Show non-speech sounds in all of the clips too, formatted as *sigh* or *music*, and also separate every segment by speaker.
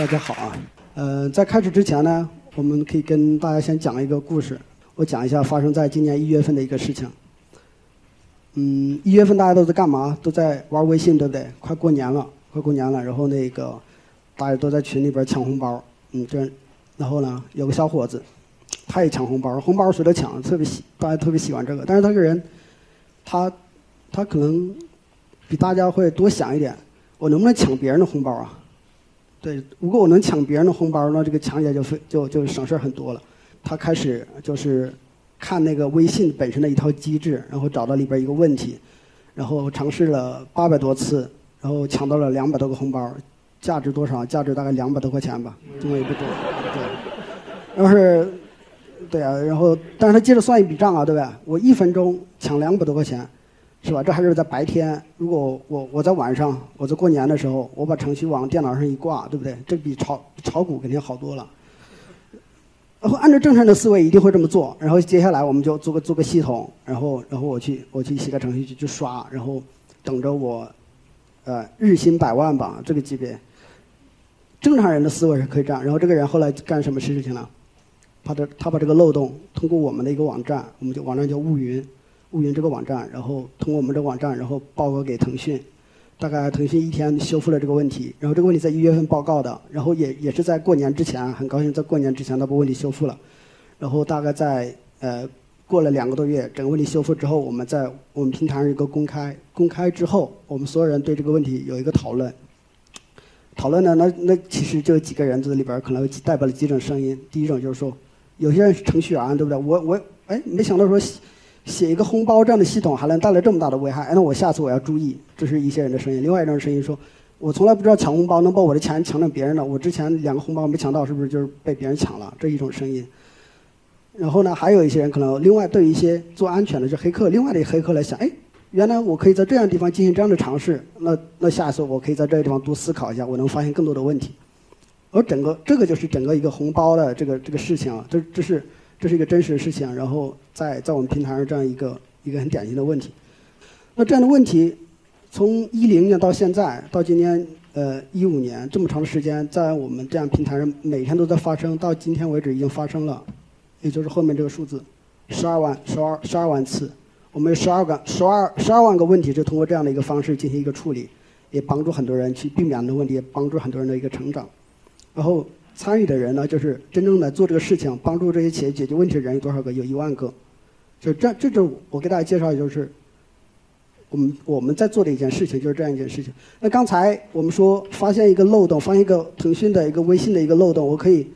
Speaker 1: 大家好啊，呃，在开始之前呢，我们可以跟大家先讲一个故事。我讲一下发生在今年一月份的一个事情。嗯，一月份大家都在干嘛？都在玩微信，对不对？快过年了，快过年了，然后那个大家都在群里边抢红包。嗯，这，然后呢，有个小伙子，他也抢红包，红包谁都抢，特别喜，大家特别喜欢这个。但是他这个人，他他可能比大家会多想一点，我能不能抢别人的红包啊？对，如果我能抢别人的红包，那这个抢起来就非就就省事很多了。他开始就是看那个微信本身的一套机制，然后找到里边一个问题，然后尝试了八百多次，然后抢到了两百多个红包，价值多少？价值大概两百多块钱吧，因为也不多。对，要是对啊，然后但是他接着算一笔账啊，对吧？我一分钟抢两百多块钱。是吧？这还是在白天。如果我我在晚上，我在过年的时候，我把程序往电脑上一挂，对不对？这比炒炒股肯定好多了。然后按照正常的思维，一定会这么做。然后接下来我们就做个做个系统，然后然后我去我去写个程序去去刷，然后等着我，呃，日薪百万吧，这个级别。正常人的思维是可以这样。然后这个人后来干什么事情呢？他的他把这个漏洞通过我们的一个网站，我们就网站叫雾云。乌云这个网站，然后通过我们这个网站，然后报告给腾讯，大概腾讯一天修复了这个问题。然后这个问题在一月份报告的，然后也也是在过年之前，很高兴在过年之前他把问题修复了。然后大概在呃过了两个多月，整个问题修复之后，我们在我们平台上一个公开，公开之后，我们所有人对这个问题有一个讨论。讨论呢，那那其实就几个人在里边可能代表了几种声音。第一种就是说，有些人是程序员，对不对？我我哎，没想到说。写一个红包这样的系统还能带来这么大的危害，那我下次我要注意。这是一些人的声音。另外一种声音说，我从来不知道抢红包能把我的钱抢成别人的。我之前两个红包没抢到，是不是就是被别人抢了？这一种声音。然后呢，还有一些人可能另外对一些做安全的这黑客，另外的黑客来想，哎，原来我可以在这样的地方进行这样的尝试，那那下一次我可以在这个地方多思考一下，我能发现更多的问题。而整个这个就是整个一个红包的这个这个事情啊，这这是。这是一个真实的事情，然后在在我们平台上这样一个一个很典型的问题。那这样的问题，从一零年到现在，到今年呃一五年这么长的时间，在我们这样平台上每天都在发生，到今天为止已经发生了，也就是后面这个数字，十二万十二十二万次，我们有十二个十二十二万个问题是通过这样的一个方式进行一个处理，也帮助很多人去避免的问题，也帮助很多人的一个成长，然后。参与的人呢，就是真正的做这个事情，帮助这些企业解决问题的人有多少个？有一万个。就这，这就我给大家介绍，就是我们我们在做的一件事情，就是这样一件事情。那刚才我们说发现一个漏洞，发现一个腾讯的一个微信的一个漏洞，我可以，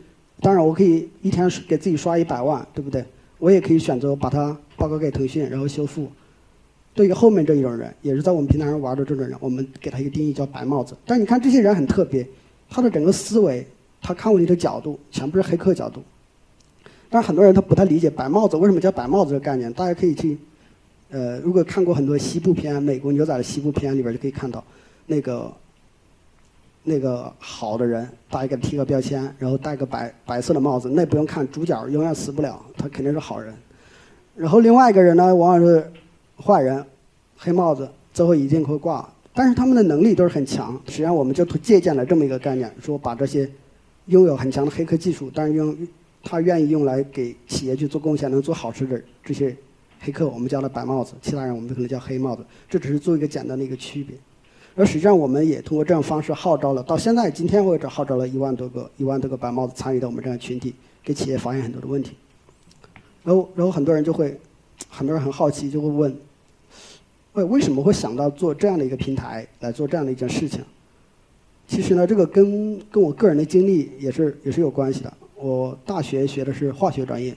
Speaker 1: 当然我可以一天给自己刷一百万，对不对？我也可以选择把它报告给腾讯，然后修复。对于后面这一种人，也是在我们平台上玩的这种人，我们给他一个定义叫白帽子。但你看这些人很特别，他的整个思维。他看问题的角度全部是黑客角度，但是很多人他不太理解白帽子为什么叫白帽子这个概念。大家可以去，呃，如果看过很多西部片，美国牛仔的西部片里边就可以看到，那个那个好的人，大家给他贴个标签，然后戴个白白色的帽子，那不用看，主角永远死不了，他肯定是好人。然后另外一个人呢，往往是坏人，黑帽子，最后一定会挂。但是他们的能力都是很强。实际上，我们就借鉴了这么一个概念，说把这些。拥有很强的黑客技术，但是用他愿意用来给企业去做贡献、能做好事的这些黑客，我们叫他白帽子；其他人我们可能叫黑帽子。这只是做一个简单的一个区别。而实际上，我们也通过这种方式号召了，到现在今天为止号召了一万多个、一万多个白帽子参与到我们这样群体，给企业发现很多的问题。然后，然后很多人就会，很多人很好奇，就会问：为为什么会想到做这样的一个平台来做这样的一件事情？其实呢，这个跟跟我个人的经历也是也是有关系的。我大学学的是化学专业，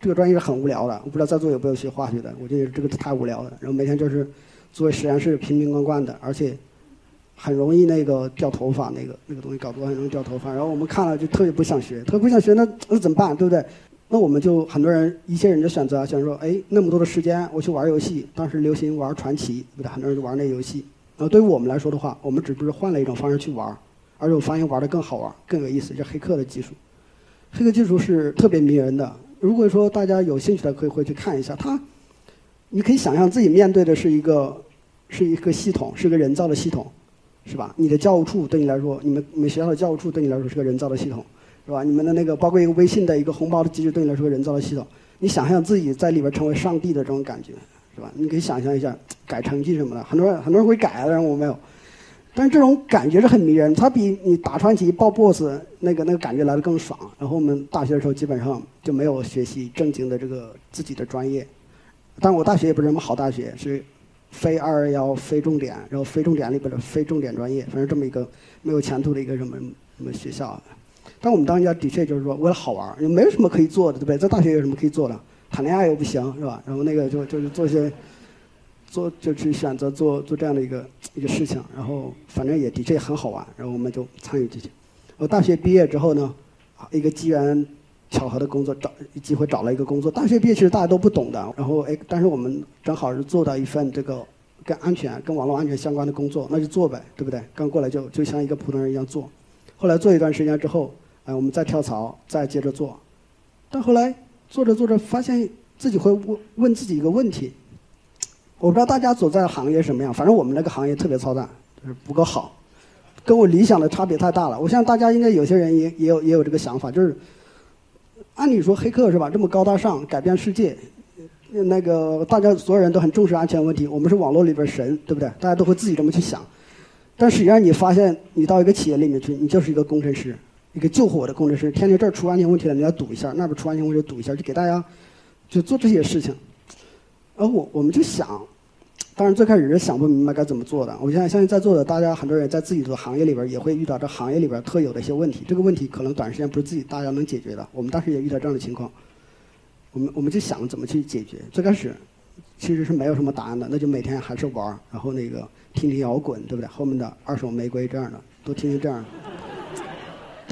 Speaker 1: 这个专业是很无聊的。我不知道在座有没有学化学的，我觉得这个太无聊了。然后每天就是作为实验室瓶瓶罐罐的，而且很容易那个掉头发，那个那个东西搞多很容易掉头发。然后我们看了就特别不想学，特别不想学，那那怎么办？对不对？那我们就很多人一些人就选择想说，哎，那么多的时间我去玩游戏，当时流行玩传奇，对不对？很多人就玩那游戏。然后对于我们来说的话，我们只不过是换了一种方式去玩，而且我发现玩的更好玩、更有意思。就黑客的技术，黑客技术是特别迷人的。如果说大家有兴趣的，可以回去看一下。它，你可以想象自己面对的是一个，是一个系统，是个人造的系统。是吧？你的教务处对你来说，你们你们学校的教务处对你来说是个人造的系统，是吧？你们的那个包括一个微信的一个红包的机制对你来说是个人造的系统。你想象自己在里边成为上帝的这种感觉，是吧？你可以想象一下改成绩什么的，很多人很多人会改，但是我没有。但是这种感觉是很迷人，它比你打传奇爆 boss 那个那个感觉来的更爽。然后我们大学的时候基本上就没有学习正经的这个自己的专业，但我大学也不是什么好大学，是非二二幺非重点，然后非重点里边的非重点专业，反正这么一个没有前途的一个什么什么学校。但我们当家的确就是说为了好玩，也没有什么可以做的，对不对？在大学有什么可以做的？谈恋爱又不行，是吧？然后那个就就是做些。做就去选择做做这样的一个一个事情，然后反正也的确很好玩，然后我们就参与进去。我大学毕业之后呢，一个机缘巧合的工作找机会找了一个工作。大学毕业其实大家都不懂的，然后哎，但是我们正好是做到一份这个跟安全、跟网络安全相关的工作，那就做呗，对不对？刚过来就就像一个普通人一样做。后来做一段时间之后，哎，我们再跳槽，再接着做。但后来做着做着，发现自己会问问自己一个问题。我不知道大家所在的行业什么样，反正我们那个行业特别操蛋，就是不够好，跟我理想的差别太大了。我想大家应该有些人也也有也有这个想法，就是按理说黑客是吧，这么高大上，改变世界，那个大家所有人都很重视安全问题，我们是网络里边神，对不对？大家都会自己这么去想。但实际上你发现，你到一个企业里面去，你就是一个工程师，一个救火的工程师，天天这儿出安全问题了，你要堵一下，那边出安全问题堵一下，就给大家就做这些事情。然后我我们就想。当然，最开始是想不明白该怎么做的。我现在相信在座的大家，很多人在自己的行业里边也会遇到这行业里边特有的一些问题。这个问题可能短时间不是自己大家能解决的。我们当时也遇到这样的情况，我们我们就想怎么去解决。最开始其实是没有什么答案的，那就每天还是玩然后那个听听摇滚，对不对？后面的二手玫瑰这样的，多听听这样的。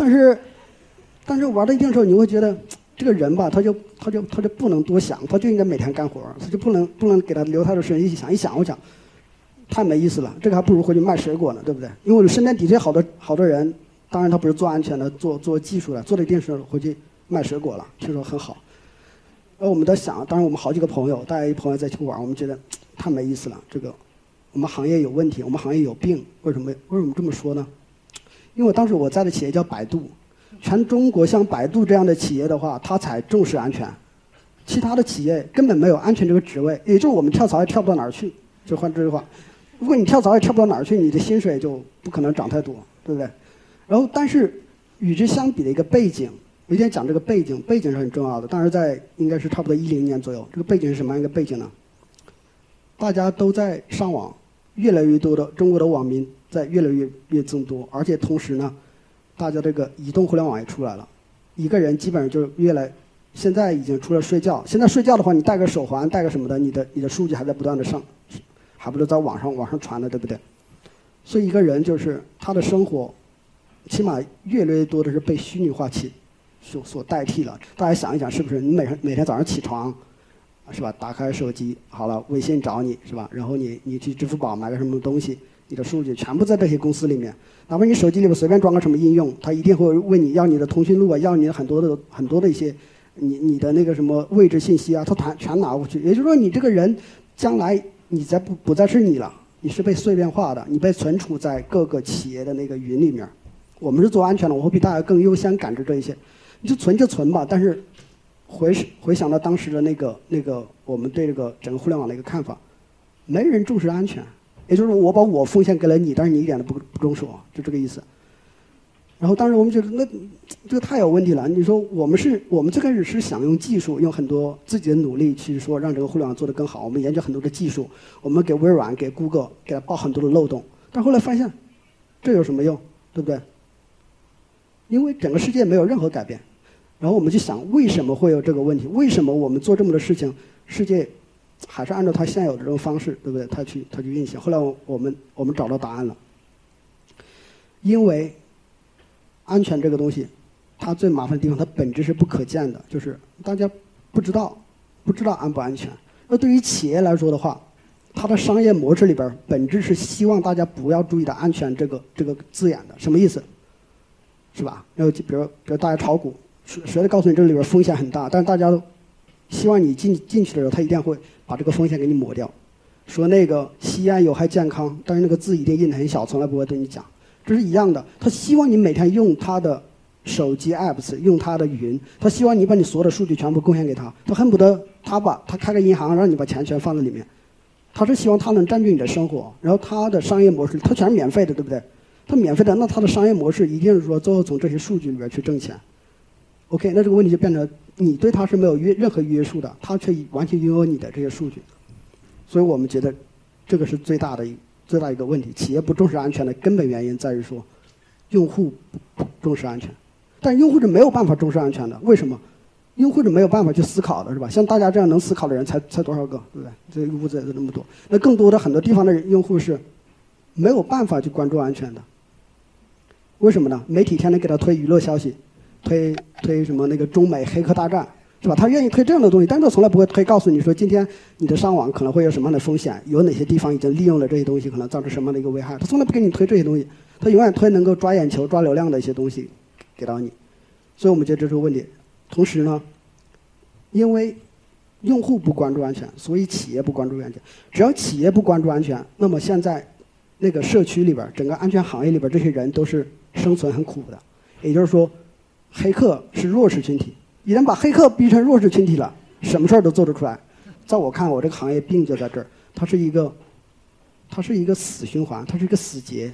Speaker 1: 但是，但是玩到一定时候，你会觉得。*tsk* 这个人吧，他就他就他就不能多想，他就应该每天干活他就不能不能给他留太多时间一起想一想，我想太没意思了。这个还不如回去卖水果呢，对不对？因为我身边的确好多好多人，当然他不是做安全的，做做技术的，做了一定时候回去卖水果了，听说很好。而我们在想，当然我们好几个朋友，大家一朋友在一起玩，我们觉得 *tsk* 太没意思了。这个我们行业有问题，我们行业有病。为什么为什么这么说呢？因为当时我在的企业叫百度。全中国像百度这样的企业的话，它才重视安全，其他的企业根本没有安全这个职位，也就是我们跳槽也跳不到哪儿去。就换这句话，如果你跳槽也跳不到哪儿去，你的薪水就不可能涨太多，对不对？然后，但是与之相比的一个背景，我今天讲这个背景，背景是很重要的。当时在应该是差不多一零年左右，这个背景是什么样一个背景呢？大家都在上网，越来越多的中国的网民在越来越越增多，而且同时呢。大家这个移动互联网也出来了，一个人基本上就越来，现在已经除了睡觉，现在睡觉的话，你戴个手环，戴个什么的，你的你的数据还在不断的上，还不是在网上网上传的，对不对？所以一个人就是他的生活，起码越来越多的是被虚拟化起所所代替了。大家想一想，是不是？你每天每天早上起床，是吧？打开手机，好了，微信找你是吧？然后你你去支付宝买个什么东西，你的数据全部在这些公司里面。哪怕你手机里面随便装个什么应用，他一定会问你要你的通讯录啊，要你的很多的很多的一些，你你的那个什么位置信息啊，他全全拿过去。也就是说，你这个人将来你再不不再是你了，你是被碎片化的，你被存储在各个企业的那个云里面。我们是做安全的，我会比大家更优先感知这一些。你就存就存吧，但是回回想到当时的那个那个我们对这个整个互联网的一个看法，没人重视安全。也就是我把我奉献给了你，但是你一点都不不重视我，就这个意思。然后当时我们觉得那这个太有问题了。你说我们是我们最开始是想用技术，用很多自己的努力去说让这个互联网做得更好。我们研究很多的技术，我们给微软、给 Google 给他报很多的漏洞。但后来发现，这有什么用？对不对？因为整个世界没有任何改变。然后我们就想，为什么会有这个问题？为什么我们做这么多事情，世界？还是按照它现有的这种方式，对不对？它去它去运行。后来我们我们找到答案了，因为安全这个东西，它最麻烦的地方，它本质是不可见的，就是大家不知道不知道安不安全。那对于企业来说的话，它的商业模式里边本质是希望大家不要注意到安全这个这个字眼的，什么意思？是吧？然后比如比如大家炒股，谁谁告诉你这里边风险很大，但是大家都。希望你进进去的时候，他一定会把这个风险给你抹掉。说那个吸烟有害健康，但是那个字一定印得很小，从来不会对你讲。这是一样的，他希望你每天用他的手机 apps，用他的云，他希望你把你所有的数据全部贡献给他，他恨不得他把他开个银行，让你把钱全放在里面，他是希望他能占据你的生活，然后他的商业模式，他全是免费的，对不对？他免费的，那他的商业模式一定是说最后从这些数据里边去挣钱。OK，那这个问题就变成你对他是没有约任何约束的，他却完全拥有你的这些数据，所以我们觉得这个是最大的一最大一个问题。企业不重视安全的根本原因在于说，用户不重视安全，但用户是没有办法重视安全的。为什么？用户是没有办法去思考的，是吧？像大家这样能思考的人才才多少个，对不对？这个屋子也是那么多，那更多的很多地方的用户是没有办法去关注安全的。为什么呢？媒体天天给他推娱乐消息，推推什么那个中美黑客大战，是吧？他愿意推这样的东西，但是他从来不会推告诉你说今天你的上网可能会有什么样的风险，有哪些地方已经利用了这些东西，可能造成什么样的一个危害。他从来不给你推这些东西，他永远推能够抓眼球、抓流量的一些东西给到你。所以我们觉得这是个问题。同时呢，因为用户不关注安全，所以企业不关注安全。只要企业不关注安全，那么现在那个社区里边，整个安全行业里边，这些人都是。生存很苦的，也就是说，黑客是弱势群体。一旦把黑客逼成弱势群体了，什么事儿都做得出来。在我看，我这个行业病就在这儿，它是一个，它是一个死循环，它是一个死结，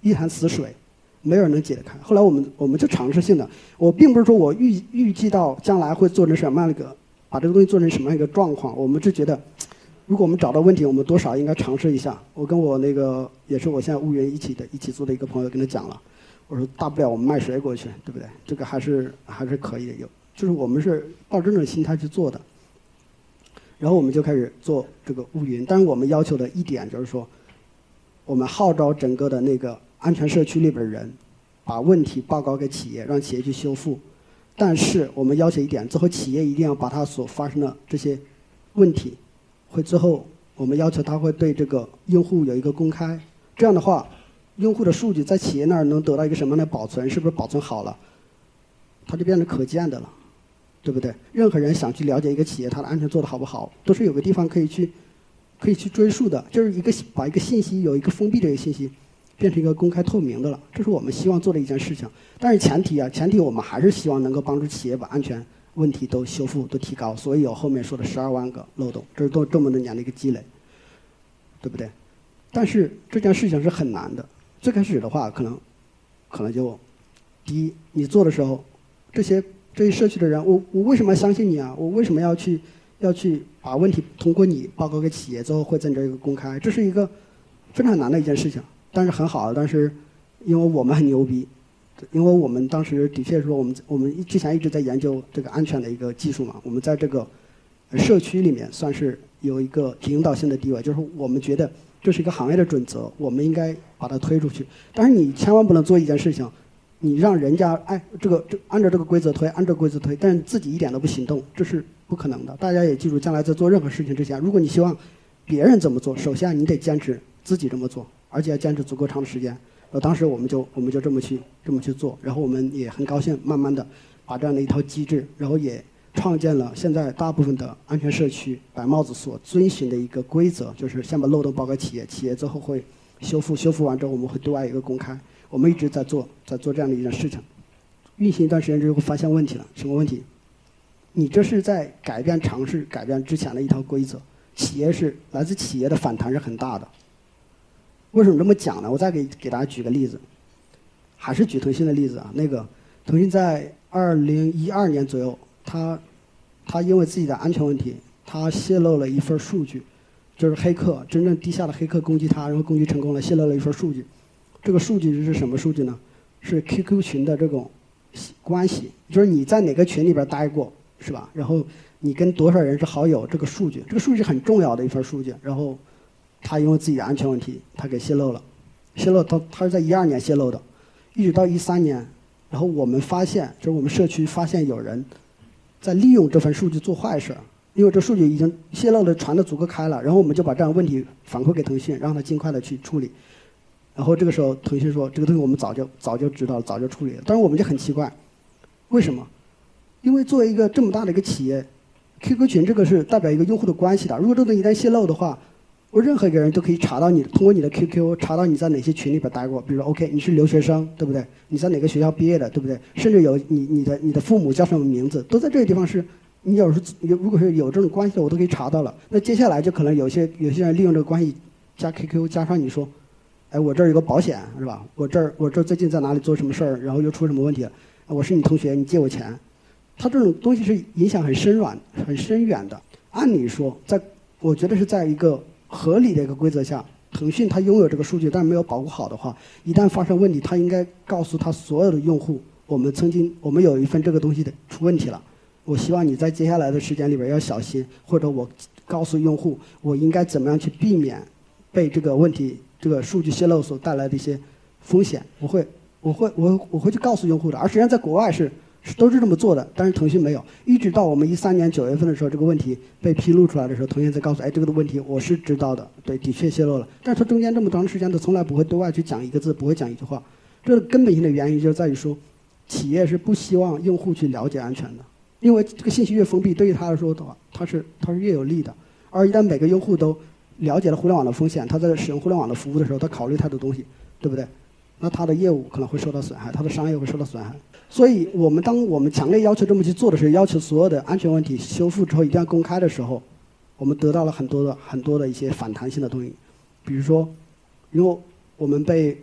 Speaker 1: 一潭死水，没有人能解得开。后来我们我们就尝试性的，我并不是说我预预计到将来会做成什么样的一个，把这个东西做成什么样一个状况，我们就觉得，如果我们找到问题，我们多少应该尝试一下。我跟我那个也是我现在乌云一起的一起做的一个朋友跟他讲了。我说大不了我们卖水果去，对不对？这个还是还是可以的，有就是我们是抱这种心态去做的。然后我们就开始做这个乌云，但是我们要求的一点就是说，我们号召整个的那个安全社区里边人，把问题报告给企业，让企业去修复。但是我们要求一点，最后企业一定要把它所发生的这些问题，会最后我们要求他会对这个用户有一个公开，这样的话。用户的数据在企业那儿能得到一个什么样的保存？是不是保存好了，它就变成可见的了，对不对？任何人想去了解一个企业它的安全做得好不好，都是有个地方可以去，可以去追溯的。就是一个把一个信息有一个封闭的一个信息，变成一个公开透明的了。这是我们希望做的一件事情。但是前提啊，前提我们还是希望能够帮助企业把安全问题都修复、都提高。所以有后面说的十二万个漏洞，这是多这么多年的一个积累，对不对？但是这件事情是很难的。最开始的话，可能，可能就，第一，你做的时候，这些这些社区的人，我我为什么要相信你啊？我为什么要去要去把问题通过你报告给企业，最后会在这一个公开？这是一个非常难的一件事情，但是很好。但是因为我们很牛逼，因为我们当时的确说，我们我们之前一直在研究这个安全的一个技术嘛，我们在这个社区里面算是有一个领导性的地位，就是我们觉得。这是一个行业的准则，我们应该把它推出去。但是你千万不能做一件事情，你让人家哎，这个这按照这个规则推，按照规则推，但是自己一点都不行动，这是不可能的。大家也记住，将来在做任何事情之前，如果你希望别人怎么做，首先你得坚持自己这么做，而且要坚持足够长的时间。呃，当时我们就我们就这么去这么去做，然后我们也很高兴，慢慢的把这样的一套机制，然后也。创建了现在大部分的安全社区白帽子所遵循的一个规则，就是先把漏洞报给企业，企业最后会修复，修复完之后我们会对外一个公开。我们一直在做，在做这样的一件事情。运行一段时间之后发现问题了，什么问题？你这是在改变尝试改变之前的一套规则，企业是来自企业的反弹是很大的。为什么这么讲呢？我再给给大家举个例子，还是举腾讯的例子啊。那个腾讯在二零一二年左右。他，他因为自己的安全问题，他泄露了一份数据，就是黑客真正地下的黑客攻击他，然后攻击成功了，泄露了一份数据。这个数据是什么数据呢？是 QQ 群的这种关系，就是你在哪个群里边待过，是吧？然后你跟多少人是好友，这个数据，这个数据很重要的一份数据。然后他因为自己的安全问题，他给泄露了，泄露他他是在一二年泄露的，一直到一三年，然后我们发现，就是我们社区发现有人。在利用这份数据做坏事，因为这数据已经泄露的传的足够开了，然后我们就把这样问题反馈给腾讯，让他尽快的去处理。然后这个时候，腾讯说这个东西我们早就早就知道了，早就处理了。但是我们就很奇怪，为什么？因为作为一个这么大的一个企业，QQ 群这个是代表一个用户的关系的，如果这个一旦泄露的话，我任何一个人都可以查到你，通过你的 QQ 查到你在哪些群里边待过。比如说，OK，你是留学生，对不对？你在哪个学校毕业的，对不对？甚至有你你的你的父母叫什么名字，都在这个地方是。你有时候有如果是有这种关系的，我都可以查到了。那接下来就可能有些有些人利用这个关系加 QQ 加上你说，哎，我这儿有个保险是吧？我这儿我这儿最近在哪里做什么事儿，然后又出什么问题了？我是你同学，你借我钱。他这种东西是影响很深远、很深远的。按理说，在我觉得是在一个合理的一个规则下，腾讯它拥有这个数据，但是没有保护好的话，一旦发生问题，它应该告诉他所有的用户，我们曾经我们有一份这个东西的出问题了。我希望你在接下来的时间里边要小心，或者我告诉用户，我应该怎么样去避免被这个问题、这个数据泄露所带来的一些风险。我会，我会，我我会去告诉用户的。而实际上，在国外是。都是这么做的，但是腾讯没有。一直到我们一三年九月份的时候，这个问题被披露出来的时候，腾讯才告诉：哎，这个的问题我是知道的，对，的确泄露了。但是它中间这么长时间，它从来不会对外去讲一个字，不会讲一句话。这个根本性的原因就在于说，企业是不希望用户去了解安全的，因为这个信息越封闭，对于他来说的话，它是它是越有利的。而一旦每个用户都了解了互联网的风险，他在使用互联网的服务的时候，他考虑太多东西，对不对？那他的业务可能会受到损害，他的商业会受到损害。所以我们当我们强烈要求这么去做的时候，要求所有的安全问题修复之后一定要公开的时候，我们得到了很多的很多的一些反弹性的东西。比如说，因为我们被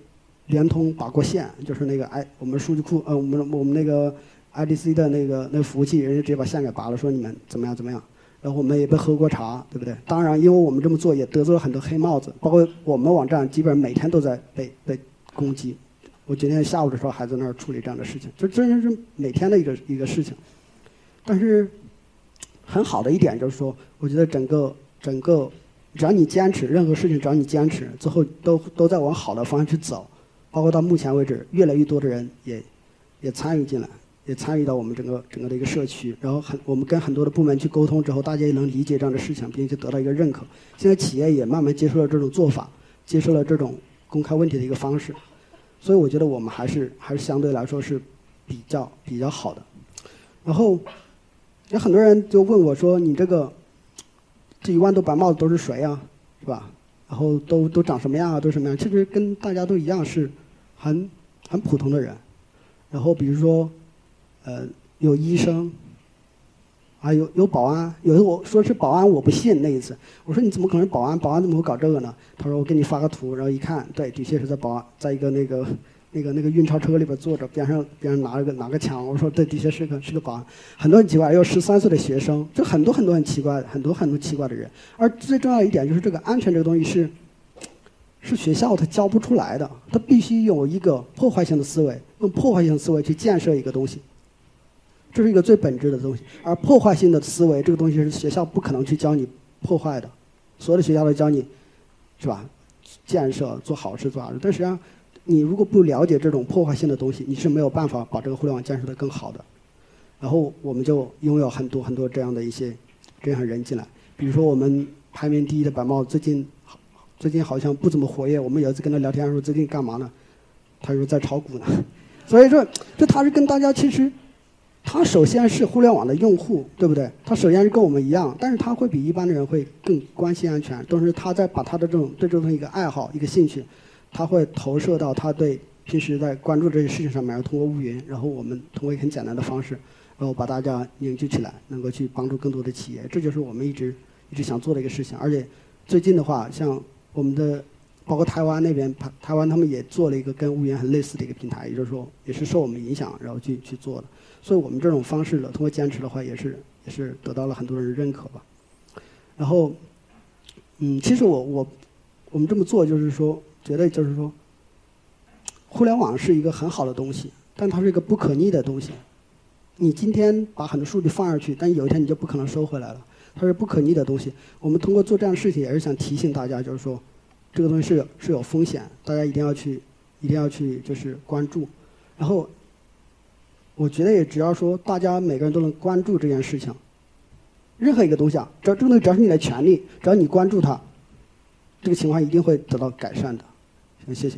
Speaker 1: 联通拔过线，就是那个 i 我们数据库呃我们我们那个 IDC 的那个那个服务器，人家直接把线给拔了，说你们怎么样怎么样。然后我们也被喝过茶，对不对？当然，因为我们这么做也得罪了很多黑帽子，包括我们网站基本上每天都在被被攻击。我今天下午的时候还在那儿处理这样的事情，就真是每天的一个一个事情。但是很好的一点就是说，我觉得整个整个，只要你坚持，任何事情只要你坚持，最后都都在往好的方向去走。包括到目前为止，越来越多的人也也参与进来，也参与到我们整个整个的一个社区。然后很我们跟很多的部门去沟通之后，大家也能理解这样的事情，并且得到一个认可。现在企业也慢慢接受了这种做法，接受了这种公开问题的一个方式。所以我觉得我们还是还是相对来说是比较比较好的。然后有很多人就问我说：“你这个这一万多白帽子都是谁啊？是吧？然后都都长什么样啊？都什么样？其实跟大家都一样，是很很普通的人。然后比如说，呃，有医生。”啊，有有保安，有的我说是保安，我不信那一次。我说你怎么可能是保安？保安怎么会搞这个呢？他说我给你发个图，然后一看，对，的确是在保安，在一个那个那个那个运钞车里边坐着，边上边上拿了个拿个枪。我说对，的确是个是个保安。很多很奇怪，有十三岁的学生，就很多很多很奇怪，很多很多奇怪的人。而最重要一点就是这个安全这个东西是是学校它教不出来的，它必须有一个破坏性的思维，用破坏性思维去建设一个东西。这是一个最本质的东西，而破坏性的思维这个东西是学校不可能去教你破坏的，所有的学校都教你，是吧？建设做好事做好事，但实际上，你如果不了解这种破坏性的东西，你是没有办法把这个互联网建设的更好的。然后我们就拥有很多很多这样的一些这样人进来，比如说我们排名第一的白帽最近最近好像不怎么活跃，我们有一次跟他聊天说最近干嘛呢？他说在炒股呢。所以说，这他是跟大家其实。他首先是互联网的用户，对不对？他首先是跟我们一样，但是他会比一般的人会更关心安全。同时，他在把他的这种对这种一个爱好、一个兴趣，他会投射到他对平时在关注这些事情上面，通过乌云，然后我们通过一个很简单的方式，然后把大家凝聚起来，能够去帮助更多的企业。这就是我们一直一直想做的一个事情。而且最近的话，像我们的包括台湾那边，台台湾他们也做了一个跟乌云很类似的一个平台，也就是说也是受我们影响，然后去去做的。所以我们这种方式呢，通过坚持的话，也是也是得到了很多人认可吧。然后，嗯，其实我我我们这么做就是说，觉得就是说，互联网是一个很好的东西，但它是一个不可逆的东西。你今天把很多数据放上去，但有一天你就不可能收回来了。它是不可逆的东西。我们通过做这样的事情，也是想提醒大家，就是说，这个东西是有是有风险，大家一定要去一定要去就是关注。然后。我觉得也只要说大家每个人都能关注这件事情，任何一个东西啊，只要这个东西只要是你的权利，只要你关注它，这个情况一定会得到改善的。行，谢谢。